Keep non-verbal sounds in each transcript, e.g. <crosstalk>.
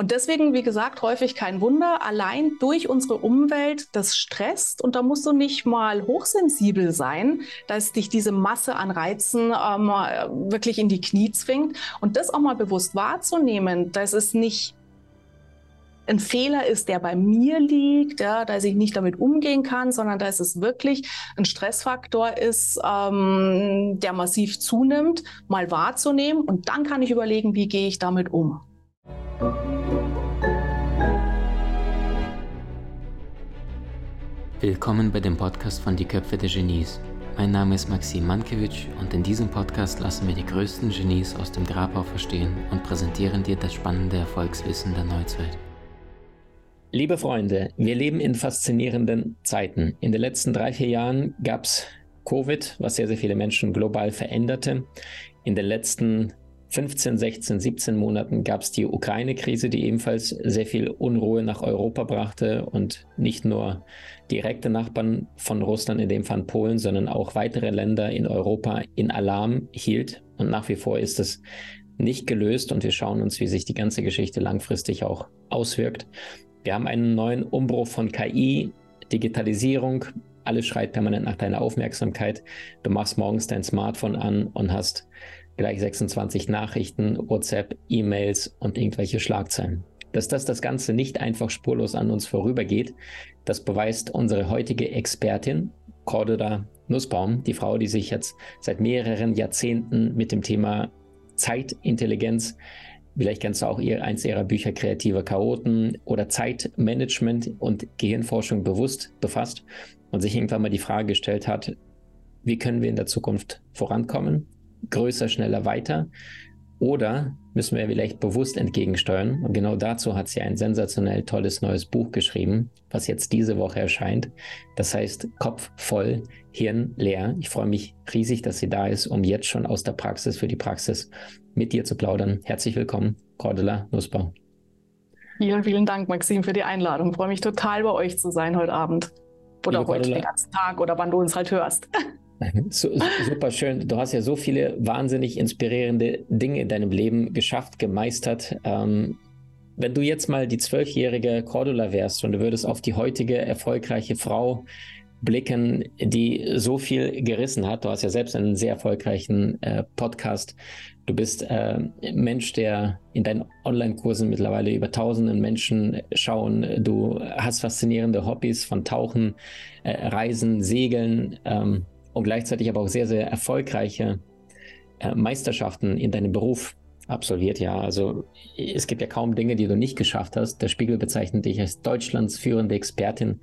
Und deswegen, wie gesagt, häufig kein Wunder, allein durch unsere Umwelt, das stresst. Und da musst du nicht mal hochsensibel sein, dass dich diese Masse an Reizen ähm, wirklich in die Knie zwingt. Und das auch mal bewusst wahrzunehmen, dass es nicht ein Fehler ist, der bei mir liegt, ja, dass ich nicht damit umgehen kann, sondern dass es wirklich ein Stressfaktor ist, ähm, der massiv zunimmt, mal wahrzunehmen. Und dann kann ich überlegen, wie gehe ich damit um. Willkommen bei dem Podcast von Die Köpfe der Genies. Mein Name ist Maxim Mankewitsch und in diesem Podcast lassen wir die größten Genies aus dem Grabau verstehen und präsentieren dir das spannende Erfolgswissen der Neuzeit. Liebe Freunde, wir leben in faszinierenden Zeiten. In den letzten drei, vier Jahren gab es Covid, was sehr, sehr viele Menschen global veränderte. In den letzten 15, 16, 17 Monaten gab es die Ukraine-Krise, die ebenfalls sehr viel Unruhe nach Europa brachte und nicht nur direkte Nachbarn von Russland, in dem Fall Polen, sondern auch weitere Länder in Europa in Alarm hielt. Und nach wie vor ist es nicht gelöst und wir schauen uns, wie sich die ganze Geschichte langfristig auch auswirkt. Wir haben einen neuen Umbruch von KI, Digitalisierung. Alles schreit permanent nach deiner Aufmerksamkeit. Du machst morgens dein Smartphone an und hast gleich 26 Nachrichten, WhatsApp, E-Mails und irgendwelche Schlagzeilen. Dass das das Ganze nicht einfach spurlos an uns vorübergeht, das beweist unsere heutige Expertin, Cordula Nussbaum, die Frau, die sich jetzt seit mehreren Jahrzehnten mit dem Thema Zeitintelligenz Vielleicht kennst du auch ihr, eins ihrer Bücher Kreative Chaoten oder Zeitmanagement und Gehirnforschung bewusst befasst und sich irgendwann mal die Frage gestellt hat, wie können wir in der Zukunft vorankommen? Größer, schneller, weiter? Oder müssen wir vielleicht bewusst entgegensteuern? Und genau dazu hat sie ein sensationell tolles neues Buch geschrieben, was jetzt diese Woche erscheint. Das heißt Kopf voll, Hirn leer. Ich freue mich riesig, dass sie da ist, um jetzt schon aus der Praxis für die Praxis mit dir zu plaudern. Herzlich willkommen, Cordula Nussbaum. Vielen, vielen Dank, Maxim, für die Einladung. Ich freue mich total, bei euch zu sein heute Abend. Oder Liebe heute Cordula. den ganzen Tag oder wann du uns halt hörst. <laughs> <laughs> Super schön. Du hast ja so viele wahnsinnig inspirierende Dinge in deinem Leben geschafft, gemeistert. Ähm, wenn du jetzt mal die zwölfjährige Cordula wärst und du würdest auf die heutige erfolgreiche Frau blicken, die so viel gerissen hat. Du hast ja selbst einen sehr erfolgreichen äh, Podcast. Du bist äh, Mensch, der in deinen Online-Kursen mittlerweile über tausenden Menschen schauen. Du hast faszinierende Hobbys von Tauchen, äh, Reisen, Segeln. Ähm, und gleichzeitig aber auch sehr, sehr erfolgreiche äh, Meisterschaften in deinem Beruf absolviert. Ja, also es gibt ja kaum Dinge, die du nicht geschafft hast. Der Spiegel bezeichnet dich als Deutschlands führende Expertin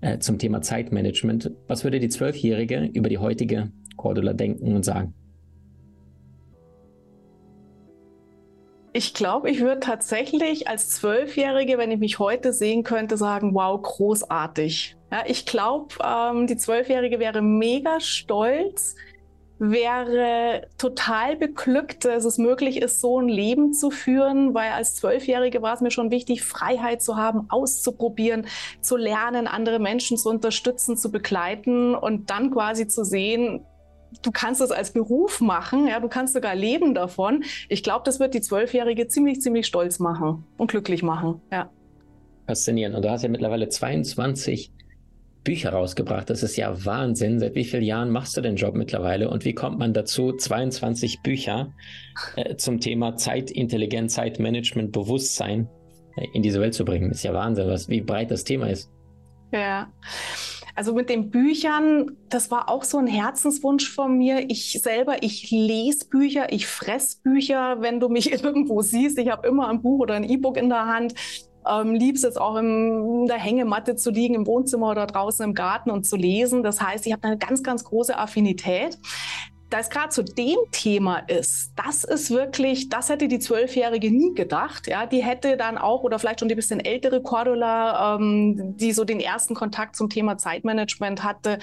äh, zum Thema Zeitmanagement. Was würde die Zwölfjährige über die heutige Cordula denken und sagen? Ich glaube, ich würde tatsächlich als Zwölfjährige, wenn ich mich heute sehen könnte, sagen, wow, großartig. Ja, ich glaube, ähm, die Zwölfjährige wäre mega stolz, wäre total beglückt, dass es möglich ist, so ein Leben zu führen, weil als Zwölfjährige war es mir schon wichtig, Freiheit zu haben, auszuprobieren, zu lernen, andere Menschen zu unterstützen, zu begleiten und dann quasi zu sehen, du kannst es als Beruf machen, ja, du kannst sogar leben davon. Ich glaube, das wird die Zwölfjährige ziemlich, ziemlich stolz machen und glücklich machen. Ja. Faszinierend. Und du hast ja mittlerweile 22 Bücher rausgebracht. Das ist ja Wahnsinn. Seit wie vielen Jahren machst du den Job mittlerweile? Und wie kommt man dazu, 22 Bücher äh, zum Thema Zeitintelligenz, Zeitmanagement, Bewusstsein äh, in diese Welt zu bringen? Ist ja Wahnsinn, was, wie breit das Thema ist. Ja. Also mit den Büchern, das war auch so ein Herzenswunsch von mir. Ich selber, ich lese Bücher, ich fress Bücher, wenn du mich <laughs> irgendwo siehst. Ich habe immer ein Buch oder ein E-Book in der Hand. Ähm, lieb's jetzt auch in der Hängematte zu liegen, im Wohnzimmer oder draußen im Garten und zu lesen. Das heißt, ich habe eine ganz, ganz große Affinität da es gerade zu dem Thema ist, das ist wirklich, das hätte die Zwölfjährige nie gedacht. Ja, die hätte dann auch, oder vielleicht schon die bisschen ältere Cordula, ähm, die so den ersten Kontakt zum Thema Zeitmanagement hatte,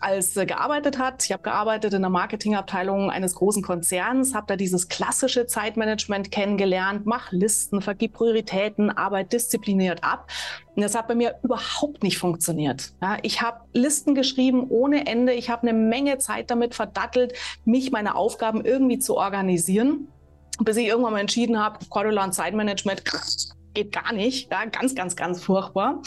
als äh, gearbeitet hat. Ich habe gearbeitet in der Marketingabteilung eines großen Konzerns, habe da dieses klassische Zeitmanagement kennengelernt, mach Listen, vergib Prioritäten, arbeit diszipliniert ab. Und das hat bei mir überhaupt nicht funktioniert. Ja, ich habe Listen geschrieben ohne Ende. Ich habe eine Menge Zeit damit verdattelt, mich, meine Aufgaben irgendwie zu organisieren, bis ich irgendwann mal entschieden habe, Cordula und Zeitmanagement geht gar nicht, ja, ganz, ganz, ganz furchtbar.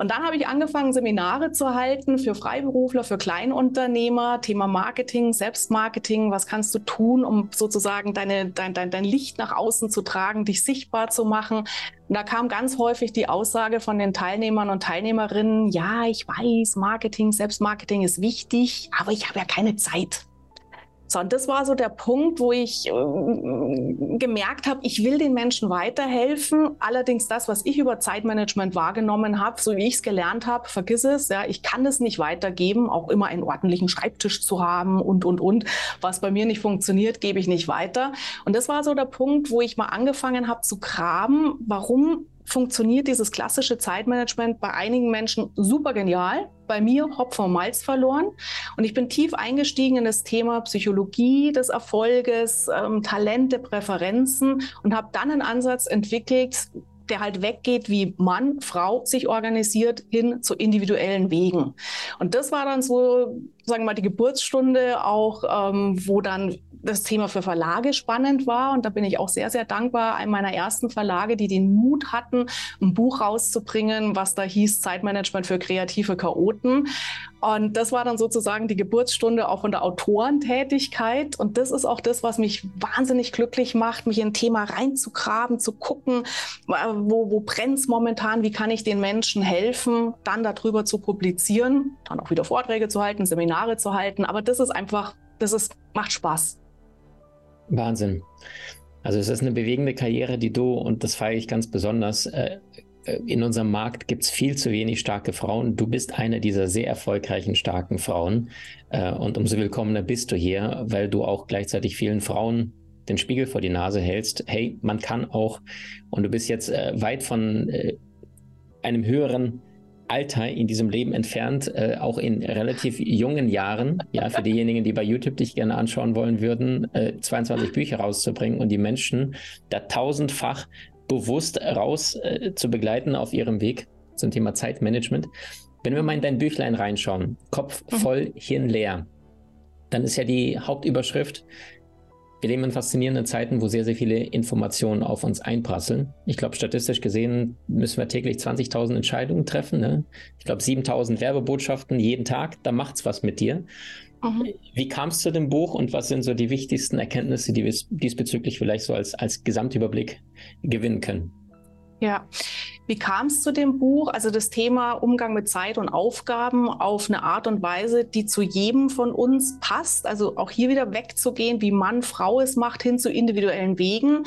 Und dann habe ich angefangen, Seminare zu halten für Freiberufler, für Kleinunternehmer, Thema Marketing, Selbstmarketing. Was kannst du tun, um sozusagen deine, dein, dein, dein Licht nach außen zu tragen, dich sichtbar zu machen? Und da kam ganz häufig die Aussage von den Teilnehmern und Teilnehmerinnen, ja, ich weiß, Marketing, Selbstmarketing ist wichtig, aber ich habe ja keine Zeit. So, und das war so der Punkt, wo ich äh, gemerkt habe, ich will den Menschen weiterhelfen. Allerdings das, was ich über Zeitmanagement wahrgenommen habe, so wie ich es gelernt habe, vergiss es. Ja, ich kann es nicht weitergeben, auch immer einen ordentlichen Schreibtisch zu haben und, und, und. Was bei mir nicht funktioniert, gebe ich nicht weiter. Und das war so der Punkt, wo ich mal angefangen habe zu graben, warum funktioniert dieses klassische Zeitmanagement bei einigen Menschen super genial. Bei mir Hopf und Malz verloren. Und ich bin tief eingestiegen in das Thema Psychologie des Erfolges, ähm, Talente, Präferenzen und habe dann einen Ansatz entwickelt, der halt weggeht, wie Mann, Frau sich organisiert, hin zu individuellen Wegen. Und das war dann so, sagen wir mal, die Geburtsstunde auch, ähm, wo dann das Thema für Verlage spannend war. Und da bin ich auch sehr, sehr dankbar, einem meiner ersten Verlage, die den Mut hatten, ein Buch rauszubringen, was da hieß Zeitmanagement für kreative Chaoten. Und das war dann sozusagen die Geburtsstunde auch von der Autorentätigkeit. Und das ist auch das, was mich wahnsinnig glücklich macht, mich in ein Thema reinzugraben, zu gucken, wo, wo brennt es momentan, wie kann ich den Menschen helfen, dann darüber zu publizieren, dann auch wieder Vorträge zu halten, Seminare zu halten. Aber das ist einfach, das ist, macht Spaß. Wahnsinn. Also es ist eine bewegende Karriere, die du, und das feiere ich ganz besonders, äh, äh, in unserem Markt gibt es viel zu wenig starke Frauen. Du bist eine dieser sehr erfolgreichen, starken Frauen. Äh, und umso willkommener bist du hier, weil du auch gleichzeitig vielen Frauen den Spiegel vor die Nase hältst. Hey, man kann auch, und du bist jetzt weit von einem höheren Alter in diesem Leben entfernt, äh, auch in relativ jungen Jahren, ja, für diejenigen, die bei YouTube dich gerne anschauen wollen würden, äh, 22 Bücher rauszubringen und die Menschen da tausendfach bewusst raus äh, zu begleiten auf ihrem Weg zum Thema Zeitmanagement. Wenn wir mal in dein Büchlein reinschauen, Kopf mhm. voll, Hirn leer, dann ist ja die Hauptüberschrift, wir leben in faszinierenden Zeiten, wo sehr, sehr viele Informationen auf uns einprasseln. Ich glaube, statistisch gesehen müssen wir täglich 20.000 Entscheidungen treffen. Ne? Ich glaube, 7.000 Werbebotschaften jeden Tag. Da macht es was mit dir. Mhm. Wie kam es zu dem Buch und was sind so die wichtigsten Erkenntnisse, die wir diesbezüglich vielleicht so als, als Gesamtüberblick gewinnen können? Ja, wie kam es zu dem Buch? Also das Thema Umgang mit Zeit und Aufgaben auf eine Art und Weise, die zu jedem von uns passt. Also auch hier wieder wegzugehen, wie Mann, Frau es macht, hin zu individuellen Wegen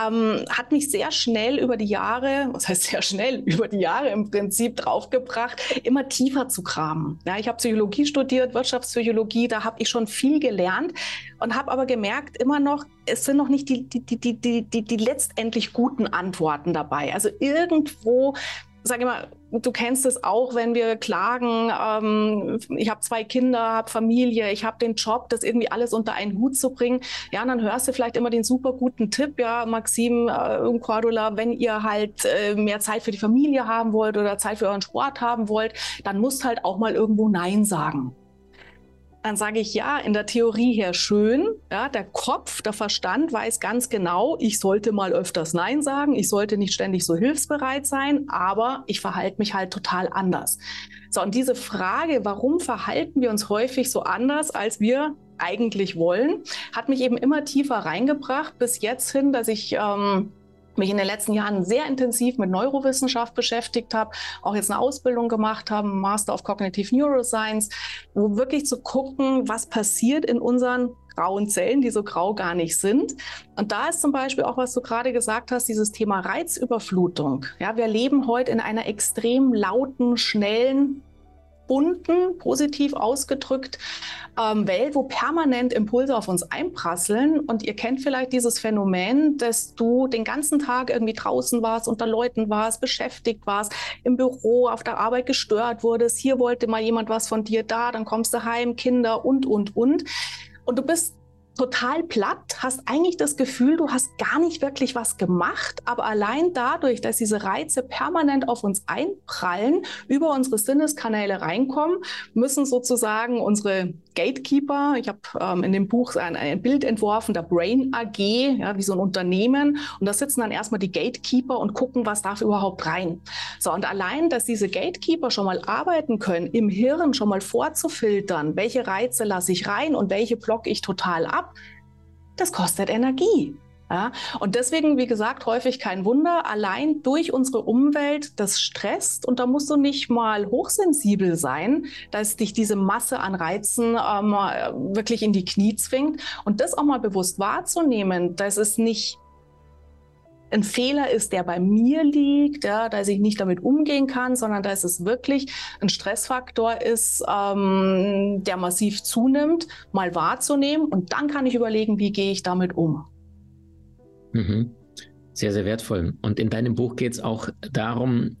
ähm, hat mich sehr schnell über die Jahre, was heißt sehr schnell, <laughs> über die Jahre im Prinzip draufgebracht, immer tiefer zu kramen. Ja, ich habe Psychologie studiert, Wirtschaftspsychologie, da habe ich schon viel gelernt und habe aber gemerkt, immer noch, es sind noch nicht die, die, die, die, die, die letztendlich guten Antworten dabei. Also irgendwo sage mal, du kennst es auch, wenn wir klagen, ähm, ich habe zwei Kinder, habe Familie, ich habe den Job, das irgendwie alles unter einen Hut zu bringen. Ja, und dann hörst du vielleicht immer den super guten Tipp, ja, Maxim äh, und Cordula, wenn ihr halt äh, mehr Zeit für die Familie haben wollt oder Zeit für euren Sport haben wollt, dann musst halt auch mal irgendwo Nein sagen dann sage ich ja, in der Theorie her schön. Ja, der Kopf, der Verstand weiß ganz genau, ich sollte mal öfters Nein sagen, ich sollte nicht ständig so hilfsbereit sein, aber ich verhalte mich halt total anders. So, und diese Frage, warum verhalten wir uns häufig so anders, als wir eigentlich wollen, hat mich eben immer tiefer reingebracht, bis jetzt hin, dass ich ähm, mich in den letzten Jahren sehr intensiv mit Neurowissenschaft beschäftigt habe, auch jetzt eine Ausbildung gemacht habe, Master of Cognitive Neuroscience, wo wirklich zu gucken, was passiert in unseren grauen Zellen, die so grau gar nicht sind. Und da ist zum Beispiel auch, was du gerade gesagt hast, dieses Thema Reizüberflutung. Ja, wir leben heute in einer extrem lauten, schnellen, bunten, positiv ausgedrückt, ähm, Welt, wo permanent Impulse auf uns einprasseln. Und ihr kennt vielleicht dieses Phänomen, dass du den ganzen Tag irgendwie draußen warst, unter Leuten warst, beschäftigt warst, im Büro, auf der Arbeit gestört wurdest. Hier wollte mal jemand was von dir da, dann kommst du heim, Kinder und, und, und. Und du bist total platt, hast eigentlich das Gefühl, du hast gar nicht wirklich was gemacht, aber allein dadurch, dass diese Reize permanent auf uns einprallen, über unsere Sinneskanäle reinkommen, müssen sozusagen unsere Gatekeeper, ich habe ähm, in dem Buch ein, ein, Bild entworfen, der Brain AG, ja, wie so ein Unternehmen, und da sitzen dann erstmal die Gatekeeper und gucken, was darf überhaupt rein. So, und allein, dass diese Gatekeeper schon mal arbeiten können, im Hirn schon mal vorzufiltern, welche Reize lasse ich rein und welche blocke ich total ab, das kostet Energie. Ja, und deswegen, wie gesagt, häufig kein Wunder, allein durch unsere Umwelt, das stresst und da musst du nicht mal hochsensibel sein, dass dich diese Masse an Reizen ähm, wirklich in die Knie zwingt. Und das auch mal bewusst wahrzunehmen, dass es nicht ein Fehler ist, der bei mir liegt, ja, dass ich nicht damit umgehen kann, sondern dass es wirklich ein Stressfaktor ist, ähm, der massiv zunimmt, mal wahrzunehmen und dann kann ich überlegen, wie gehe ich damit um. Mhm. Sehr, sehr wertvoll. Und in deinem Buch geht es auch darum,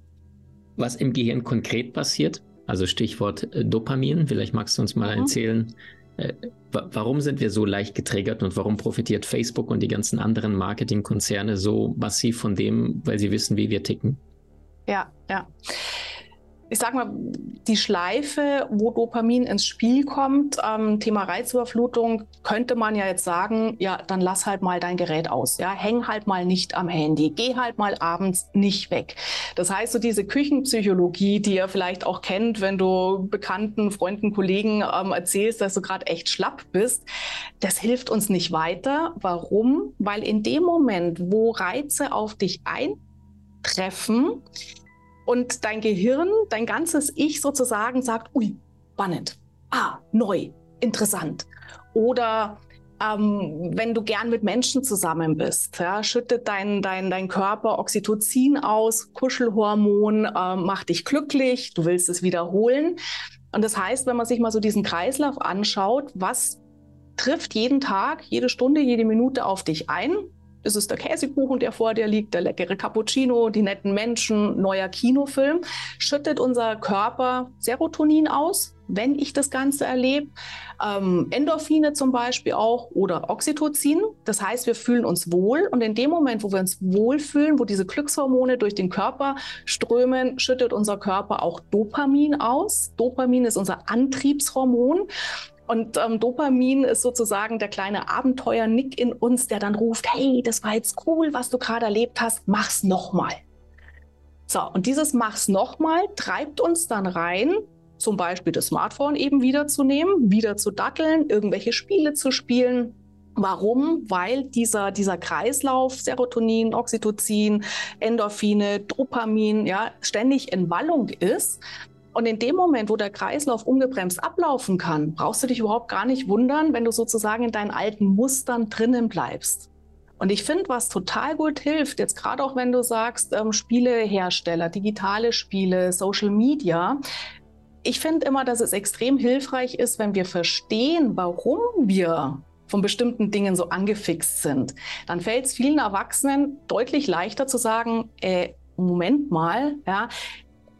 was im Gehirn konkret passiert. Also Stichwort äh, Dopamin. Vielleicht magst du uns mal mhm. erzählen, äh, warum sind wir so leicht getriggert und warum profitiert Facebook und die ganzen anderen Marketingkonzerne so massiv von dem, weil sie wissen, wie wir ticken? Ja, ja ich sage mal, die Schleife, wo Dopamin ins Spiel kommt, ähm, Thema Reizüberflutung, könnte man ja jetzt sagen, ja, dann lass halt mal dein Gerät aus. Ja, häng halt mal nicht am Handy, geh halt mal abends nicht weg. Das heißt, so diese Küchenpsychologie, die ihr vielleicht auch kennt, wenn du Bekannten, Freunden, Kollegen ähm, erzählst, dass du gerade echt schlapp bist, das hilft uns nicht weiter. Warum? Weil in dem Moment, wo Reize auf dich eintreffen, und dein Gehirn, dein ganzes Ich sozusagen sagt, ui, spannend, ah, neu, interessant. Oder ähm, wenn du gern mit Menschen zusammen bist, ja, schüttet dein, dein, dein Körper Oxytocin aus, Kuschelhormon, äh, macht dich glücklich, du willst es wiederholen. Und das heißt, wenn man sich mal so diesen Kreislauf anschaut, was trifft jeden Tag, jede Stunde, jede Minute auf dich ein? Ist es der Käsekuchen, der vor dir liegt, der leckere Cappuccino, die netten Menschen, neuer Kinofilm, schüttet unser Körper Serotonin aus, wenn ich das Ganze erlebe. Ähm, Endorphine zum Beispiel auch oder Oxytocin. Das heißt, wir fühlen uns wohl und in dem Moment, wo wir uns wohlfühlen, wo diese Glückshormone durch den Körper strömen, schüttet unser Körper auch Dopamin aus. Dopamin ist unser Antriebshormon und ähm, Dopamin ist sozusagen der kleine Abenteuer-Nick in uns, der dann ruft, hey, das war jetzt cool, was du gerade erlebt hast, mach's nochmal. So, und dieses Mach's nochmal treibt uns dann rein, zum Beispiel das Smartphone eben wiederzunehmen, wieder zu datteln, irgendwelche Spiele zu spielen. Warum? Weil dieser, dieser Kreislauf Serotonin, Oxytocin, Endorphine, Dopamin ja ständig in Wallung ist. Und in dem Moment, wo der Kreislauf ungebremst ablaufen kann, brauchst du dich überhaupt gar nicht wundern, wenn du sozusagen in deinen alten Mustern drinnen bleibst. Und ich finde, was total gut hilft, jetzt gerade auch wenn du sagst, ähm, Spielehersteller, digitale Spiele, Social Media, ich finde immer, dass es extrem hilfreich ist, wenn wir verstehen, warum wir von bestimmten Dingen so angefixt sind. Dann fällt es vielen Erwachsenen deutlich leichter zu sagen, äh, Moment mal, ja,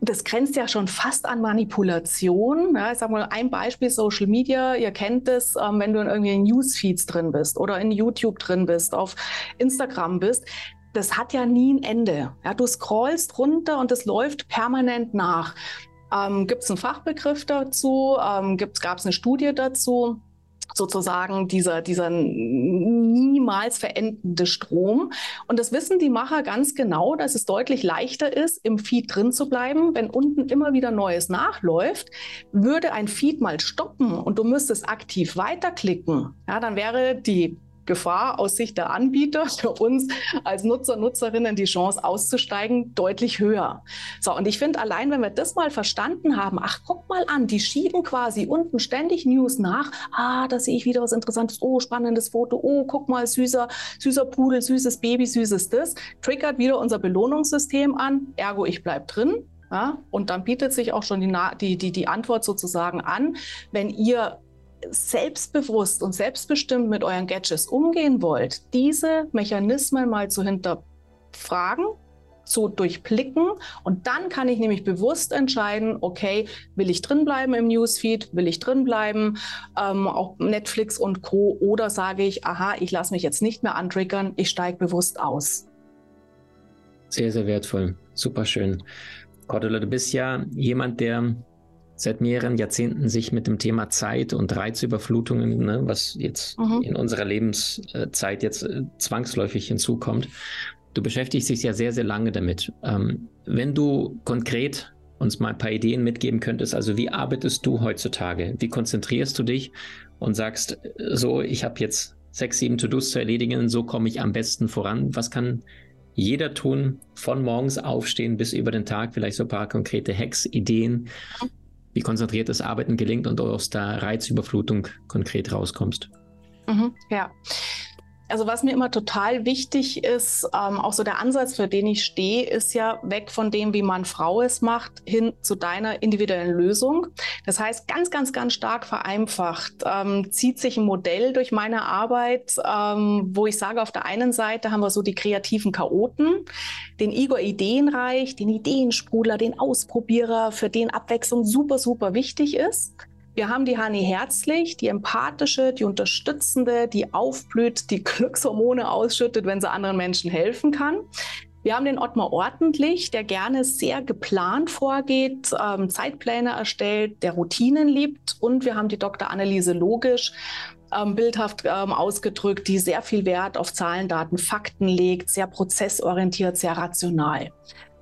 das grenzt ja schon fast an Manipulation. Ja, ich sage mal ein Beispiel Social Media. Ihr kennt es, ähm, wenn du in irgendwelchen Newsfeeds drin bist oder in YouTube drin bist, auf Instagram bist. Das hat ja nie ein Ende. Ja, du scrollst runter und es läuft permanent nach. Ähm, Gibt es einen Fachbegriff dazu? Ähm, Gab es eine Studie dazu? Sozusagen dieser, dieser niemals verendende Strom. Und das wissen die Macher ganz genau, dass es deutlich leichter ist, im Feed drin zu bleiben. Wenn unten immer wieder Neues nachläuft, würde ein Feed mal stoppen und du müsstest aktiv weiterklicken. Ja, dann wäre die Gefahr aus Sicht der Anbieter für uns als Nutzer, Nutzerinnen die Chance auszusteigen deutlich höher. So, und ich finde allein, wenn wir das mal verstanden haben, ach, guck mal an, die schieben quasi unten ständig News nach. Ah, da sehe ich wieder was Interessantes. Oh, spannendes Foto. Oh, guck mal, süßer, süßer Pudel, süßes Baby, süßes das. Triggert wieder unser Belohnungssystem an. Ergo, ich bleib drin. Ja, und dann bietet sich auch schon die, die, die, die Antwort sozusagen an, wenn ihr selbstbewusst und selbstbestimmt mit euren Gadgets umgehen wollt, diese Mechanismen mal zu hinterfragen, zu durchblicken und dann kann ich nämlich bewusst entscheiden, okay, will ich drinbleiben im Newsfeed, will ich drinbleiben, ähm, auch Netflix und Co. oder sage ich, aha, ich lasse mich jetzt nicht mehr antriggern, ich steige bewusst aus. Sehr, sehr wertvoll, super schön. Cordula, du bist ja jemand, der seit mehreren Jahrzehnten sich mit dem Thema Zeit und Reizüberflutungen, ne, was jetzt mhm. in unserer Lebenszeit jetzt äh, zwangsläufig hinzukommt. Du beschäftigst dich ja sehr, sehr lange damit. Ähm, wenn du konkret uns mal ein paar Ideen mitgeben könntest, also wie arbeitest du heutzutage? Wie konzentrierst du dich und sagst, so, ich habe jetzt sechs, sieben To-Dos zu erledigen, so komme ich am besten voran. Was kann jeder tun, von morgens aufstehen bis über den Tag, vielleicht so ein paar konkrete Hacks, Ideen, wie konzentriertes Arbeiten gelingt und aus der Reizüberflutung konkret rauskommst. Mhm, ja. Also was mir immer total wichtig ist, ähm, auch so der Ansatz, für den ich stehe, ist ja weg von dem, wie man Frau es macht, hin zu deiner individuellen Lösung. Das heißt, ganz, ganz, ganz stark vereinfacht ähm, zieht sich ein Modell durch meine Arbeit, ähm, wo ich sage, auf der einen Seite haben wir so die kreativen Chaoten, den Igor Ideenreich, den Ideensprudler, den Ausprobierer, für den Abwechslung super, super wichtig ist. Wir haben die Hani herzlich, die empathische, die unterstützende, die aufblüht, die Glückshormone ausschüttet, wenn sie anderen Menschen helfen kann. Wir haben den Ottmar ordentlich, der gerne sehr geplant vorgeht, ähm, Zeitpläne erstellt, der Routinen liebt. Und wir haben die Dr. Anneliese Logisch, ähm, bildhaft ähm, ausgedrückt, die sehr viel Wert auf Zahlen, Daten, Fakten legt, sehr prozessorientiert, sehr rational.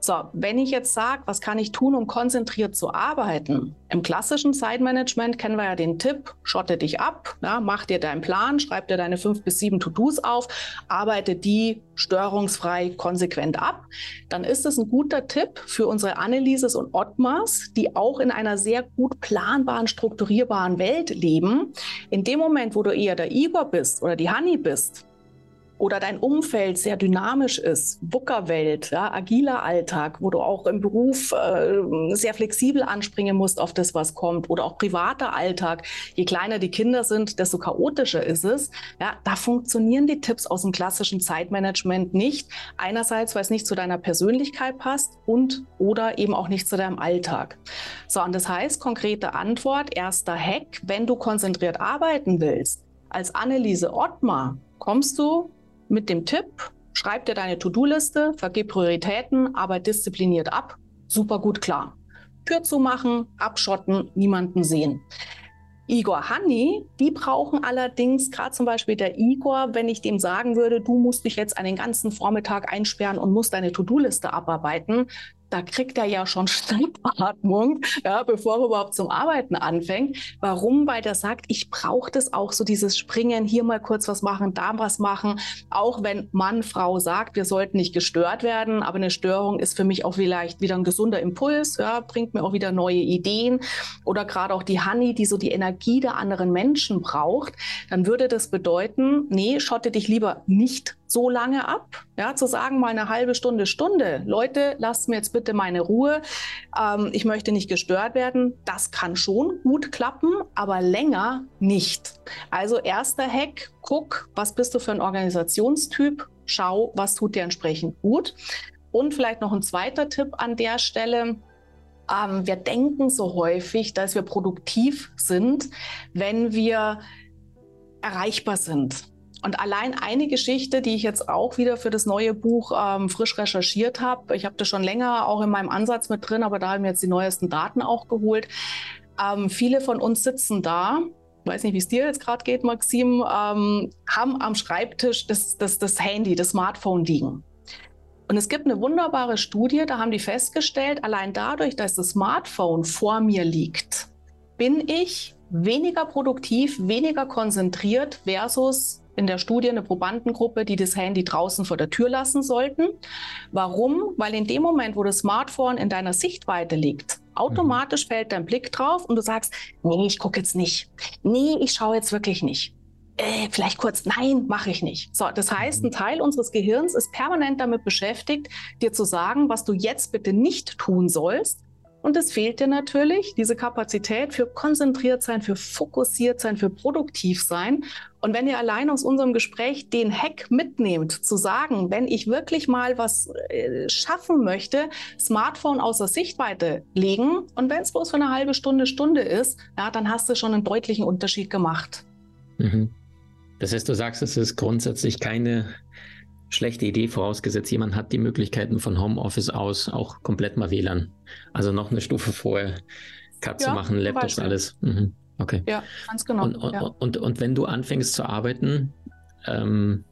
So, wenn ich jetzt sage, was kann ich tun, um konzentriert zu arbeiten? Im klassischen Zeitmanagement kennen wir ja den Tipp, schotte dich ab, ja, mach dir deinen Plan, schreib dir deine fünf bis sieben To-Dos auf, arbeite die störungsfrei konsequent ab. Dann ist es ein guter Tipp für unsere Annelises und Ottmars, die auch in einer sehr gut planbaren, strukturierbaren Welt leben. In dem Moment, wo du eher der Igor bist oder die Hanni bist, oder dein Umfeld sehr dynamisch ist, Buckerwelt, ja, agiler Alltag, wo du auch im Beruf äh, sehr flexibel anspringen musst auf das, was kommt, oder auch privater Alltag, je kleiner die Kinder sind, desto chaotischer ist es. Ja, da funktionieren die Tipps aus dem klassischen Zeitmanagement nicht. Einerseits, weil es nicht zu deiner Persönlichkeit passt und oder eben auch nicht zu deinem Alltag. So, und das heißt, konkrete Antwort, erster Hack, wenn du konzentriert arbeiten willst, als Anneliese Ottmar kommst du mit dem Tipp, schreib dir deine To-Do-Liste, vergib Prioritäten, arbeit diszipliniert ab, super gut klar. Tür zumachen, abschotten, niemanden sehen. Igor Hanni, die brauchen allerdings, gerade zum Beispiel der Igor, wenn ich dem sagen würde, du musst dich jetzt einen ganzen Vormittag einsperren und musst deine To-Do-Liste abarbeiten, da kriegt er ja schon <laughs> Schnappatmung, ja, bevor er überhaupt zum Arbeiten anfängt. Warum? Weil der sagt, ich brauche das auch so dieses Springen, hier mal kurz was machen, da was machen. Auch wenn Mann, Frau sagt, wir sollten nicht gestört werden, aber eine Störung ist für mich auch vielleicht wieder ein gesunder Impuls, ja, bringt mir auch wieder neue Ideen. Oder gerade auch die Honey, die so die Energie der anderen Menschen braucht, dann würde das bedeuten, nee, schotte dich lieber nicht so lange ab. Ja, zu sagen, mal eine halbe Stunde, Stunde. Leute, lasst mir jetzt bitte meine Ruhe. Ähm, ich möchte nicht gestört werden. Das kann schon gut klappen, aber länger nicht. Also erster Hack, guck, was bist du für ein Organisationstyp? Schau, was tut dir entsprechend gut. Und vielleicht noch ein zweiter Tipp an der Stelle. Ähm, wir denken so häufig, dass wir produktiv sind, wenn wir erreichbar sind. Und allein eine Geschichte, die ich jetzt auch wieder für das neue Buch ähm, frisch recherchiert habe, ich habe das schon länger auch in meinem Ansatz mit drin, aber da haben wir jetzt die neuesten Daten auch geholt. Ähm, viele von uns sitzen da, weiß nicht, wie es dir jetzt gerade geht, Maxim, ähm, haben am Schreibtisch das, das, das Handy, das Smartphone liegen. Und es gibt eine wunderbare Studie, da haben die festgestellt, allein dadurch, dass das Smartphone vor mir liegt, bin ich weniger produktiv, weniger konzentriert versus in der Studie eine Probandengruppe, die das Handy draußen vor der Tür lassen sollten. Warum? Weil in dem Moment, wo das Smartphone in deiner Sichtweite liegt, automatisch mhm. fällt dein Blick drauf und du sagst, nee, ich gucke jetzt nicht. Nee, ich schaue jetzt wirklich nicht. Äh, vielleicht kurz, nein, mache ich nicht. So, das heißt, ein mhm. Teil unseres Gehirns ist permanent damit beschäftigt, dir zu sagen, was du jetzt bitte nicht tun sollst, Und es fehlt dir natürlich diese Kapazität für konzentriert sein, für fokussiert sein, für produktiv sein. Und wenn ihr allein aus unserem Gespräch den Hack mitnehmt, zu sagen, wenn ich wirklich mal was äh, schaffen möchte, Smartphone außer Sichtweite legen und wenn es bloß für eine halbe Stunde, Stunde ist, ja, dann hast du schon einen deutlichen Unterschied gemacht. Mhm. Das heißt, du sagst, es ist grundsätzlich keine schlechte Idee, vorausgesetzt, jemand hat die Möglichkeiten von Homeoffice aus auch komplett mal WLAN. Also noch eine Stufe vorher Cut ja, zu machen, Laptops, alles. Mhm. Okay. Ja, ganz genau. Und, und, ja. und, und, wenn du anfängst zu arbeiten, ähm,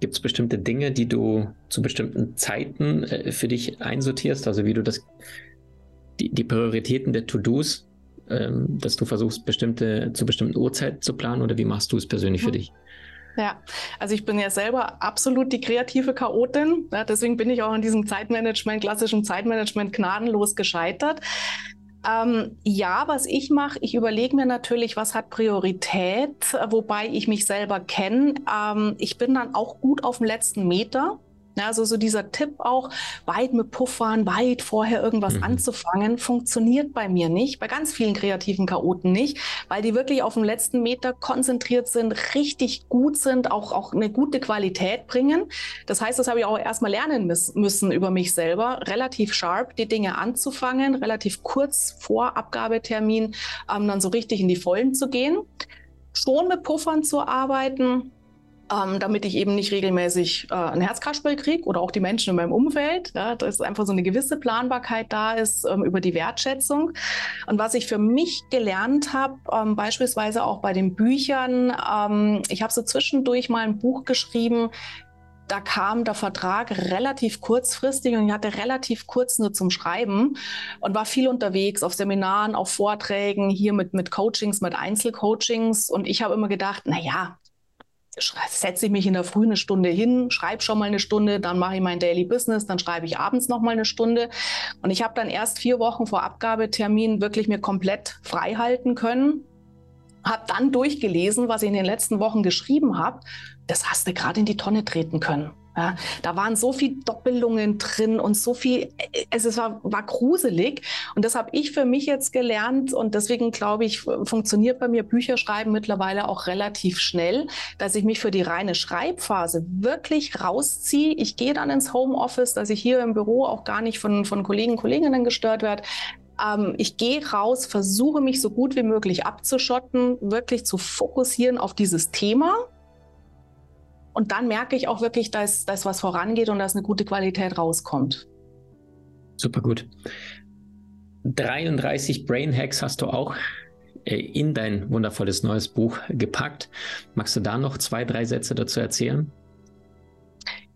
gibt es bestimmte Dinge, die du zu bestimmten Zeiten äh, für dich einsortierst? Also wie du das, die, die Prioritäten der To-Dos, ähm, dass du versuchst, bestimmte, zu bestimmten Uhrzeiten zu planen oder wie machst du es persönlich mhm. für dich? Ja, also ich bin ja selber absolut die kreative Chaotin. Ja, deswegen bin ich auch in diesem Zeitmanagement, klassischen Zeitmanagement gnadenlos gescheitert. Ähm, ja, was ich mache, ich überlege mir natürlich, was hat Priorität, wobei ich mich selber kenne. Ähm, ich bin dann auch gut auf dem letzten Meter. Ja, also so dieser Tipp auch, weit mit Puffern, weit vorher irgendwas mhm. anzufangen, funktioniert bei mir nicht, bei ganz vielen kreativen Chaoten nicht, weil die wirklich auf dem letzten Meter konzentriert sind, richtig gut sind, auch, auch eine gute Qualität bringen. Das heißt, das habe ich auch erstmal lernen müssen über mich selber, relativ sharp die Dinge anzufangen, relativ kurz vor Abgabetermin ähm, dann so richtig in die Vollen zu gehen, schon mit Puffern zu arbeiten ähm, damit ich eben nicht regelmäßig äh, ein Herzkasperl kriege oder auch die Menschen in meinem Umfeld. Ja, dass einfach so eine gewisse Planbarkeit da ist ähm, über die Wertschätzung. Und was ich für mich gelernt habe, ähm, beispielsweise auch bei den Büchern, ähm, ich habe so zwischendurch mal ein Buch geschrieben, da kam der Vertrag relativ kurzfristig und ich hatte relativ kurz nur zum Schreiben und war viel unterwegs auf Seminaren, auf Vorträgen, hier mit, mit Coachings, mit Einzelcoachings. Und ich habe immer gedacht, na ja, setze ich mich in der Früh eine Stunde hin, schreibe schon mal eine Stunde, dann mache ich mein Daily Business, dann schreibe ich abends noch mal eine Stunde. Und ich habe dann erst vier Wochen vor Abgabetermin wirklich mir komplett frei halten können. Habe dann durchgelesen, was ich in den letzten Wochen geschrieben habe. Das hast du gerade in die Tonne treten können. Ja, da waren so viele Doppelungen drin und so viel, es, es war, war gruselig. Und das habe ich für mich jetzt gelernt. Und deswegen glaube ich, funktioniert bei mir Bücherschreiben mittlerweile auch relativ schnell, dass ich mich für die reine Schreibphase wirklich rausziehe. Ich gehe dann ins Homeoffice, dass ich hier im Büro auch gar nicht von, von Kollegen, Kolleginnen gestört werde ähm, ich gehe raus, versuche mich so gut wie möglich abzuschotten, wirklich zu fokussieren auf dieses Thema und dann merke ich auch wirklich, dass, dass was vorangeht und dass eine gute Qualität rauskommt. Super gut. 33 Brain Hacks hast du auch äh, in dein wundervolles neues Buch gepackt. Magst du da noch zwei, drei Sätze dazu erzählen?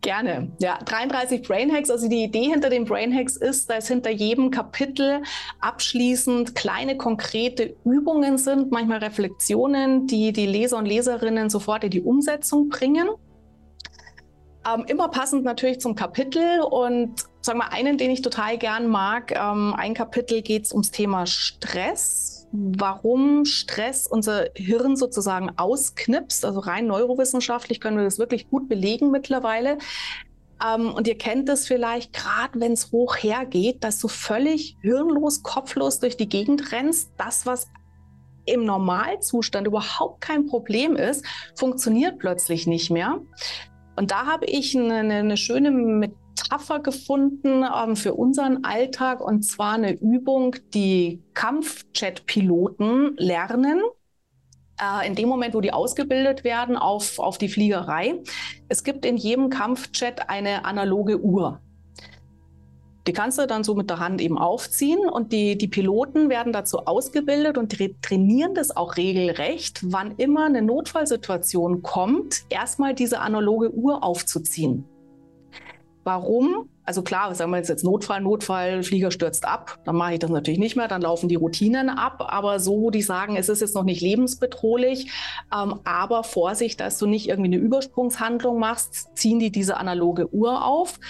Gerne. Ja, 33 Brain Hacks. Also die Idee hinter den Brain Hacks ist, dass hinter jedem Kapitel abschließend kleine konkrete Übungen sind, manchmal Reflexionen, die die Leser und Leserinnen sofort in die Umsetzung bringen. Ähm, immer passend natürlich zum Kapitel und sagen wir einen, den ich total gern mag. Ähm, ein Kapitel geht es ums Thema Stress. Warum Stress unser Hirn sozusagen ausknipst. Also rein neurowissenschaftlich können wir das wirklich gut belegen mittlerweile. Ähm, und ihr kennt es vielleicht, gerade wenn es hoch hergeht, dass du völlig hirnlos, kopflos durch die Gegend rennst. Das, was im Normalzustand überhaupt kein Problem ist, funktioniert plötzlich nicht mehr. Und da habe ich eine, eine schöne Metapher gefunden ähm, für unseren Alltag und zwar eine Übung, die Kampfjet-Piloten lernen. Äh, in dem Moment, wo die ausgebildet werden auf, auf die Fliegerei. Es gibt in jedem Kampfjet eine analoge Uhr. Die kannst du dann so mit der Hand eben aufziehen und die, die Piloten werden dazu ausgebildet und trainieren das auch regelrecht, wann immer eine Notfallsituation kommt, erstmal diese analoge Uhr aufzuziehen. Warum? Also klar, sagen wir jetzt Notfall, Notfall, Flieger stürzt ab, dann mache ich das natürlich nicht mehr, dann laufen die Routinen ab. Aber so, die sagen, es ist jetzt noch nicht lebensbedrohlich, ähm, aber Vorsicht, dass du nicht irgendwie eine Übersprungshandlung machst, ziehen die diese analoge Uhr auf.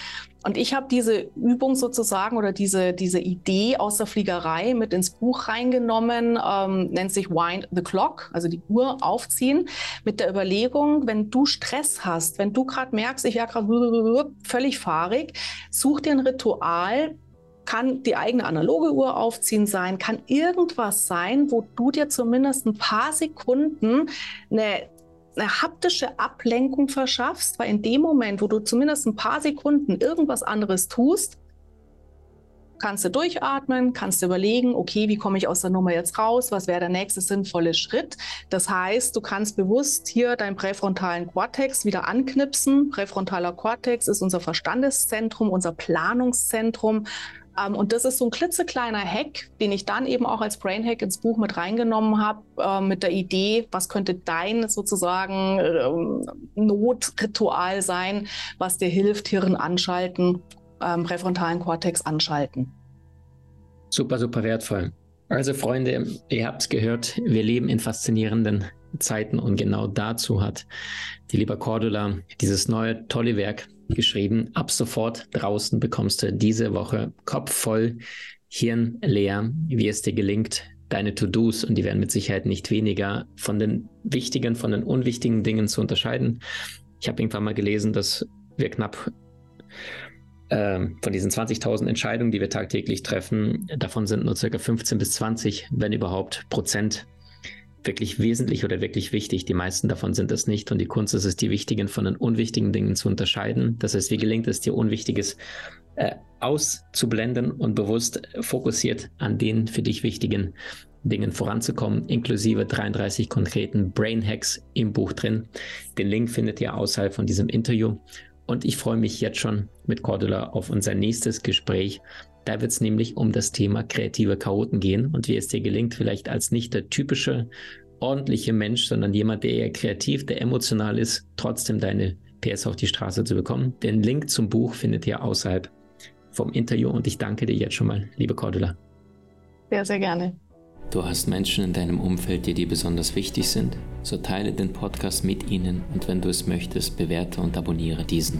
Und ich habe diese Übung sozusagen oder diese, diese Idee aus der Fliegerei mit ins Buch reingenommen, ähm, nennt sich Wind the Clock, also die Uhr aufziehen, mit der Überlegung, wenn du Stress hast, wenn du gerade merkst, ich wäre gerade völlig fahrig, such dir ein Ritual, kann die eigene analoge Uhr aufziehen sein, kann irgendwas sein, wo du dir zumindest ein paar Sekunden eine, eine haptische Ablenkung verschaffst, weil in dem Moment, wo du zumindest ein paar Sekunden irgendwas anderes tust, kannst du durchatmen, kannst du überlegen, okay, wie komme ich aus der Nummer jetzt raus, was wäre der nächste sinnvolle Schritt. Das heißt, du kannst bewusst hier deinen präfrontalen Kortex wieder anknipsen. Präfrontaler Kortex ist unser Verstandeszentrum, unser Planungszentrum. Ähm, und das ist so ein klitzekleiner Hack, den ich dann eben auch als Brain Hack ins Buch mit reingenommen habe, äh, mit der Idee, was könnte dein sozusagen äh, Notritual sein, was dir hilft, Hirn anschalten ähm, präfrontalen Kortex anschalten. Super, super wertvoll. Also Freunde, ihr habt es gehört, wir leben in faszinierenden Zeiten und genau dazu hat die liebe Cordula dieses neue tolle Werk geschrieben. Ab sofort draußen bekommst du diese Woche Kopf voll, Hirn leer, wie es dir gelingt, deine To-Dos, und die werden mit Sicherheit nicht weniger, von den wichtigen, von den unwichtigen Dingen zu unterscheiden. Ich habe irgendwann mal gelesen, dass wir knapp ähm, von diesen 20.000 Entscheidungen, die wir tagtäglich treffen, davon sind nur circa 15 bis 20, wenn überhaupt, Prozent wirklich wesentlich oder wirklich wichtig. Die meisten davon sind es nicht. Und die Kunst ist es, die wichtigen von den unwichtigen Dingen zu unterscheiden. Das heißt, wie gelingt es dir, Unwichtiges äh, auszublenden und bewusst fokussiert an den für dich wichtigen Dingen voranzukommen, inklusive 33 konkreten Brain Hacks im Buch drin. Den Link findet ihr außerhalb von diesem Interview. Und ich freue mich jetzt schon mit Cordula auf unser nächstes Gespräch. Da wird es nämlich um das Thema kreative Chaoten gehen und wie es dir gelingt, vielleicht als nicht der typische, ordentliche Mensch, sondern jemand, der eher kreativ, der emotional ist, trotzdem deine PS auf die Straße zu bekommen. Den Link zum Buch findet ihr außerhalb vom Interview und ich danke dir jetzt schon mal, liebe Cordula. Sehr, sehr gerne. Du hast Menschen in deinem Umfeld, die dir besonders wichtig sind? So teile den Podcast mit ihnen und wenn du es möchtest, bewerte und abonniere diesen.